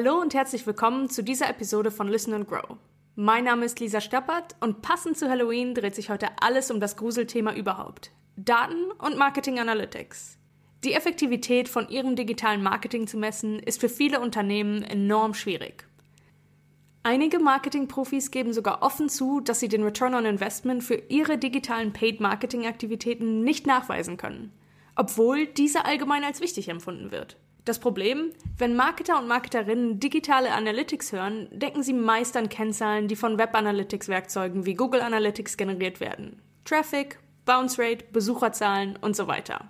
Hallo und herzlich willkommen zu dieser Episode von Listen and Grow. Mein Name ist Lisa Stappert und passend zu Halloween dreht sich heute alles um das Gruselthema überhaupt. Daten und Marketing Analytics. Die Effektivität von ihrem digitalen Marketing zu messen, ist für viele Unternehmen enorm schwierig. Einige Marketingprofis geben sogar offen zu, dass sie den Return on Investment für ihre digitalen Paid-Marketing-Aktivitäten nicht nachweisen können, obwohl diese allgemein als wichtig empfunden wird. Das Problem, wenn Marketer und Marketerinnen digitale Analytics hören, denken sie meist an Kennzahlen, die von Web Analytics Werkzeugen wie Google Analytics generiert werden. Traffic, Bounce Rate, Besucherzahlen und so weiter.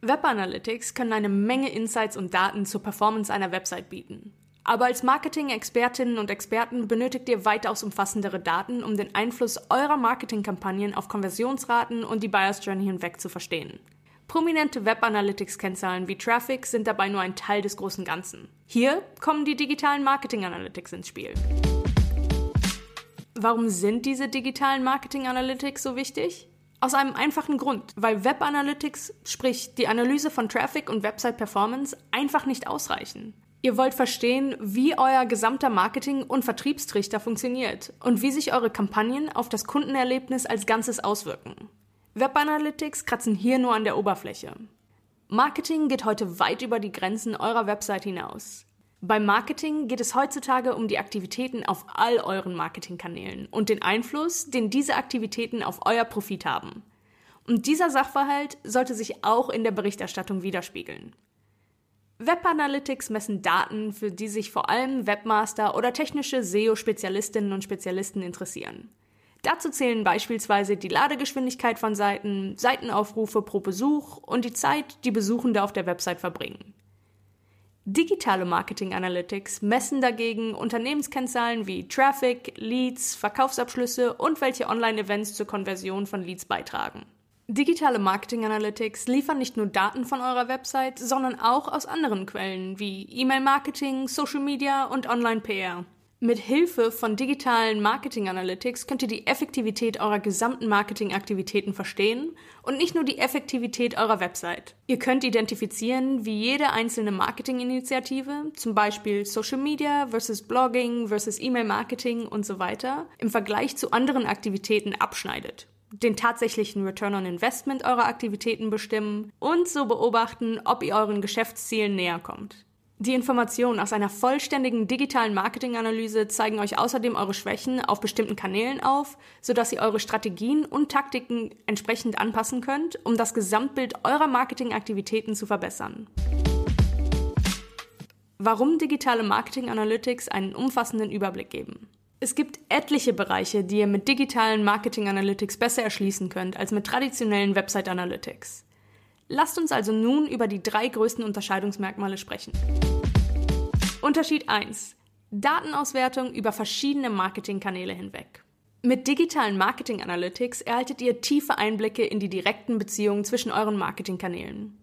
Web Analytics können eine Menge Insights und Daten zur Performance einer Website bieten. Aber als Marketing-Expertinnen und Experten benötigt ihr weitaus umfassendere Daten, um den Einfluss eurer Marketingkampagnen auf Konversionsraten und die Buyers Journey hinweg zu verstehen. Prominente Web Analytics-Kennzahlen wie Traffic sind dabei nur ein Teil des großen Ganzen. Hier kommen die digitalen Marketing Analytics ins Spiel. Warum sind diese digitalen Marketing Analytics so wichtig? Aus einem einfachen Grund, weil Web Analytics, sprich die Analyse von Traffic und Website Performance, einfach nicht ausreichen. Ihr wollt verstehen, wie euer gesamter Marketing- und Vertriebstrichter funktioniert und wie sich eure Kampagnen auf das Kundenerlebnis als Ganzes auswirken. Web Analytics kratzen hier nur an der Oberfläche. Marketing geht heute weit über die Grenzen eurer Website hinaus. Beim Marketing geht es heutzutage um die Aktivitäten auf all euren Marketingkanälen und den Einfluss, den diese Aktivitäten auf euer Profit haben. Und dieser Sachverhalt sollte sich auch in der Berichterstattung widerspiegeln. Web Analytics messen Daten, für die sich vor allem Webmaster oder technische SEO-Spezialistinnen und Spezialisten interessieren. Dazu zählen beispielsweise die Ladegeschwindigkeit von Seiten, Seitenaufrufe pro Besuch und die Zeit, die Besuchende auf der Website verbringen. Digitale Marketing Analytics messen dagegen Unternehmenskennzahlen wie Traffic, Leads, Verkaufsabschlüsse und welche Online-Events zur Konversion von Leads beitragen. Digitale Marketing Analytics liefern nicht nur Daten von eurer Website, sondern auch aus anderen Quellen wie E-Mail-Marketing, Social Media und Online-PR. Mit Hilfe von digitalen Marketing Analytics könnt ihr die Effektivität eurer gesamten Marketingaktivitäten verstehen und nicht nur die Effektivität eurer Website. Ihr könnt identifizieren, wie jede einzelne Marketinginitiative, zum Beispiel Social Media versus Blogging versus E-Mail Marketing und so weiter, im Vergleich zu anderen Aktivitäten abschneidet den tatsächlichen Return on Investment eurer Aktivitäten bestimmen und so beobachten, ob ihr euren Geschäftszielen näher kommt. Die Informationen aus einer vollständigen digitalen Marketinganalyse zeigen euch außerdem eure Schwächen auf bestimmten Kanälen auf, sodass ihr eure Strategien und Taktiken entsprechend anpassen könnt, um das Gesamtbild eurer Marketingaktivitäten zu verbessern. Warum digitale Marketing Analytics einen umfassenden Überblick geben? Es gibt etliche Bereiche, die ihr mit digitalen Marketing Analytics besser erschließen könnt als mit traditionellen Website Analytics. Lasst uns also nun über die drei größten Unterscheidungsmerkmale sprechen. Unterschied 1. Datenauswertung über verschiedene Marketingkanäle hinweg. Mit digitalen Marketing Analytics erhaltet ihr tiefe Einblicke in die direkten Beziehungen zwischen euren Marketingkanälen.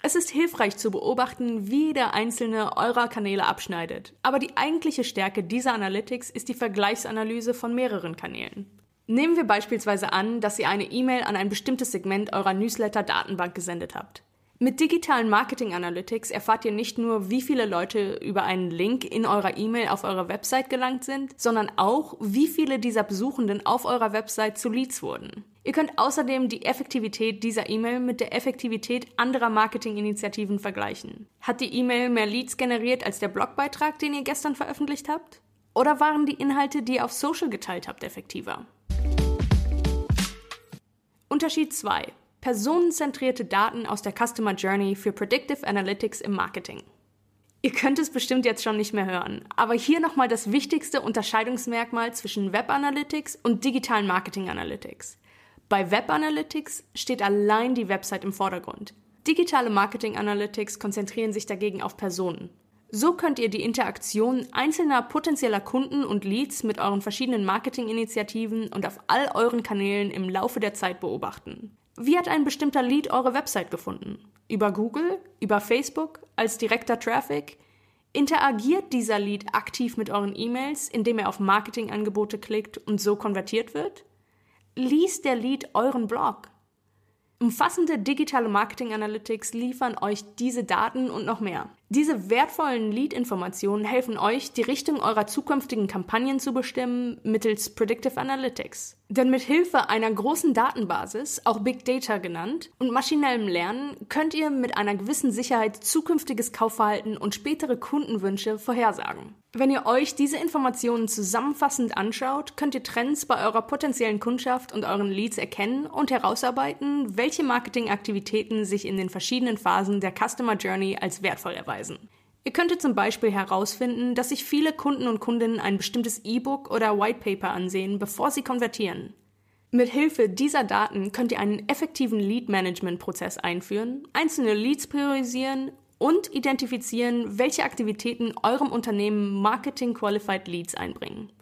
Es ist hilfreich zu beobachten, wie der einzelne eurer Kanäle abschneidet. Aber die eigentliche Stärke dieser Analytics ist die Vergleichsanalyse von mehreren Kanälen. Nehmen wir beispielsweise an, dass ihr eine E-Mail an ein bestimmtes Segment eurer Newsletter-Datenbank gesendet habt. Mit digitalen Marketing Analytics erfahrt ihr nicht nur, wie viele Leute über einen Link in eurer E-Mail auf eure Website gelangt sind, sondern auch, wie viele dieser Besuchenden auf eurer Website zu Leads wurden. Ihr könnt außerdem die Effektivität dieser E-Mail mit der Effektivität anderer Marketinginitiativen vergleichen. Hat die E-Mail mehr Leads generiert als der Blogbeitrag, den ihr gestern veröffentlicht habt? Oder waren die Inhalte, die ihr auf Social geteilt habt, effektiver? Unterschied 2. Personenzentrierte Daten aus der Customer Journey für Predictive Analytics im Marketing. Ihr könnt es bestimmt jetzt schon nicht mehr hören, aber hier nochmal das wichtigste Unterscheidungsmerkmal zwischen Web Analytics und digitalen Marketing Analytics. Bei Web Analytics steht allein die Website im Vordergrund. Digitale Marketing Analytics konzentrieren sich dagegen auf Personen. So könnt ihr die Interaktion einzelner potenzieller Kunden und Leads mit euren verschiedenen Marketinginitiativen und auf all euren Kanälen im Laufe der Zeit beobachten. Wie hat ein bestimmter Lead eure Website gefunden? Über Google? Über Facebook? Als direkter Traffic? Interagiert dieser Lead aktiv mit euren E-Mails, indem er auf Marketingangebote klickt und so konvertiert wird? Liest der Lead euren Blog? Umfassende digitale Marketing Analytics liefern euch diese Daten und noch mehr. Diese wertvollen Lead-Informationen helfen euch, die Richtung eurer zukünftigen Kampagnen zu bestimmen mittels Predictive Analytics. Denn mit Hilfe einer großen Datenbasis, auch Big Data genannt, und maschinellem Lernen könnt ihr mit einer gewissen Sicherheit zukünftiges Kaufverhalten und spätere Kundenwünsche vorhersagen. Wenn ihr euch diese Informationen zusammenfassend anschaut, könnt ihr Trends bei eurer potenziellen Kundschaft und euren Leads erkennen und herausarbeiten, welche Marketingaktivitäten sich in den verschiedenen Phasen der Customer Journey als wertvoll erweisen. Ihr könntet zum Beispiel herausfinden, dass sich viele Kunden und Kundinnen ein bestimmtes E-Book oder White Paper ansehen, bevor sie konvertieren. Mit Hilfe dieser Daten könnt ihr einen effektiven Lead-Management-Prozess einführen, einzelne Leads priorisieren und identifizieren, welche Aktivitäten eurem Unternehmen Marketing Qualified Leads einbringen.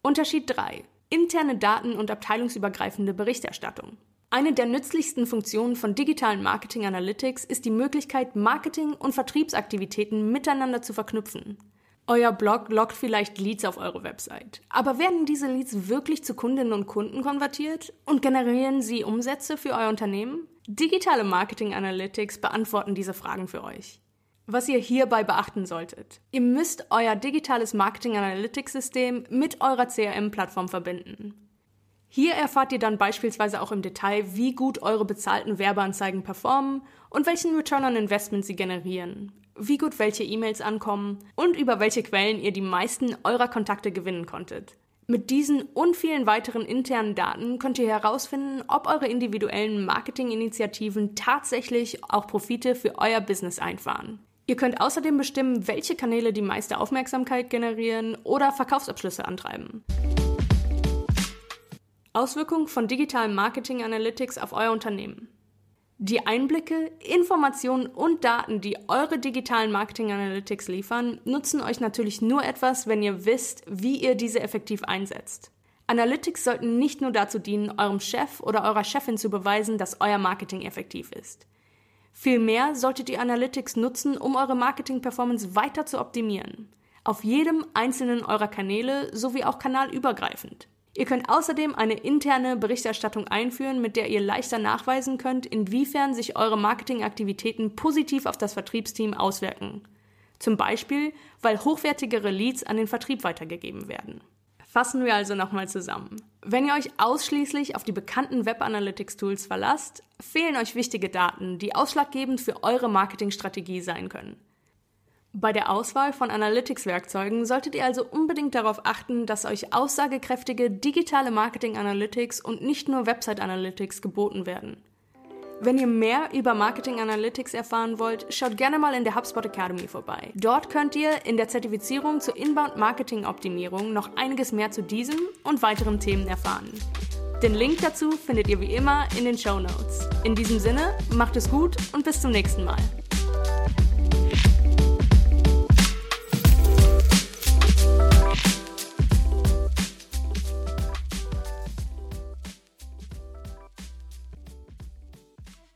Unterschied 3. Interne Daten und abteilungsübergreifende Berichterstattung. Eine der nützlichsten Funktionen von digitalen Marketing Analytics ist die Möglichkeit, Marketing- und Vertriebsaktivitäten miteinander zu verknüpfen. Euer Blog lockt vielleicht Leads auf eure Website. Aber werden diese Leads wirklich zu Kundinnen und Kunden konvertiert und generieren sie Umsätze für euer Unternehmen? Digitale Marketing Analytics beantworten diese Fragen für euch. Was ihr hierbei beachten solltet. Ihr müsst euer digitales Marketing Analytics System mit eurer CRM-Plattform verbinden. Hier erfahrt ihr dann beispielsweise auch im Detail, wie gut eure bezahlten Werbeanzeigen performen und welchen Return on Investment sie generieren, wie gut welche E-Mails ankommen und über welche Quellen ihr die meisten eurer Kontakte gewinnen konntet. Mit diesen und vielen weiteren internen Daten könnt ihr herausfinden, ob eure individuellen Marketinginitiativen tatsächlich auch Profite für euer Business einfahren. Ihr könnt außerdem bestimmen, welche Kanäle die meiste Aufmerksamkeit generieren oder Verkaufsabschlüsse antreiben. Auswirkungen von digitalem Marketing Analytics auf euer Unternehmen. Die Einblicke, Informationen und Daten, die eure digitalen Marketing Analytics liefern, nutzen euch natürlich nur etwas, wenn ihr wisst, wie ihr diese effektiv einsetzt. Analytics sollten nicht nur dazu dienen, eurem Chef oder eurer Chefin zu beweisen, dass euer Marketing effektiv ist. Vielmehr solltet ihr Analytics nutzen, um eure Marketing-Performance weiter zu optimieren. Auf jedem einzelnen eurer Kanäle sowie auch kanalübergreifend. Ihr könnt außerdem eine interne Berichterstattung einführen, mit der ihr leichter nachweisen könnt, inwiefern sich eure Marketingaktivitäten positiv auf das Vertriebsteam auswirken. Zum Beispiel, weil hochwertigere Leads an den Vertrieb weitergegeben werden. Fassen wir also nochmal zusammen. Wenn ihr euch ausschließlich auf die bekannten Web Analytics Tools verlasst, fehlen euch wichtige Daten, die ausschlaggebend für eure Marketingstrategie sein können. Bei der Auswahl von Analytics-Werkzeugen solltet ihr also unbedingt darauf achten, dass euch aussagekräftige digitale Marketing-Analytics und nicht nur Website-Analytics geboten werden. Wenn ihr mehr über Marketing Analytics erfahren wollt, schaut gerne mal in der HubSpot Academy vorbei. Dort könnt ihr in der Zertifizierung zur Inbound Marketing Optimierung noch einiges mehr zu diesem und weiteren Themen erfahren. Den Link dazu findet ihr wie immer in den Show Notes. In diesem Sinne, macht es gut und bis zum nächsten Mal.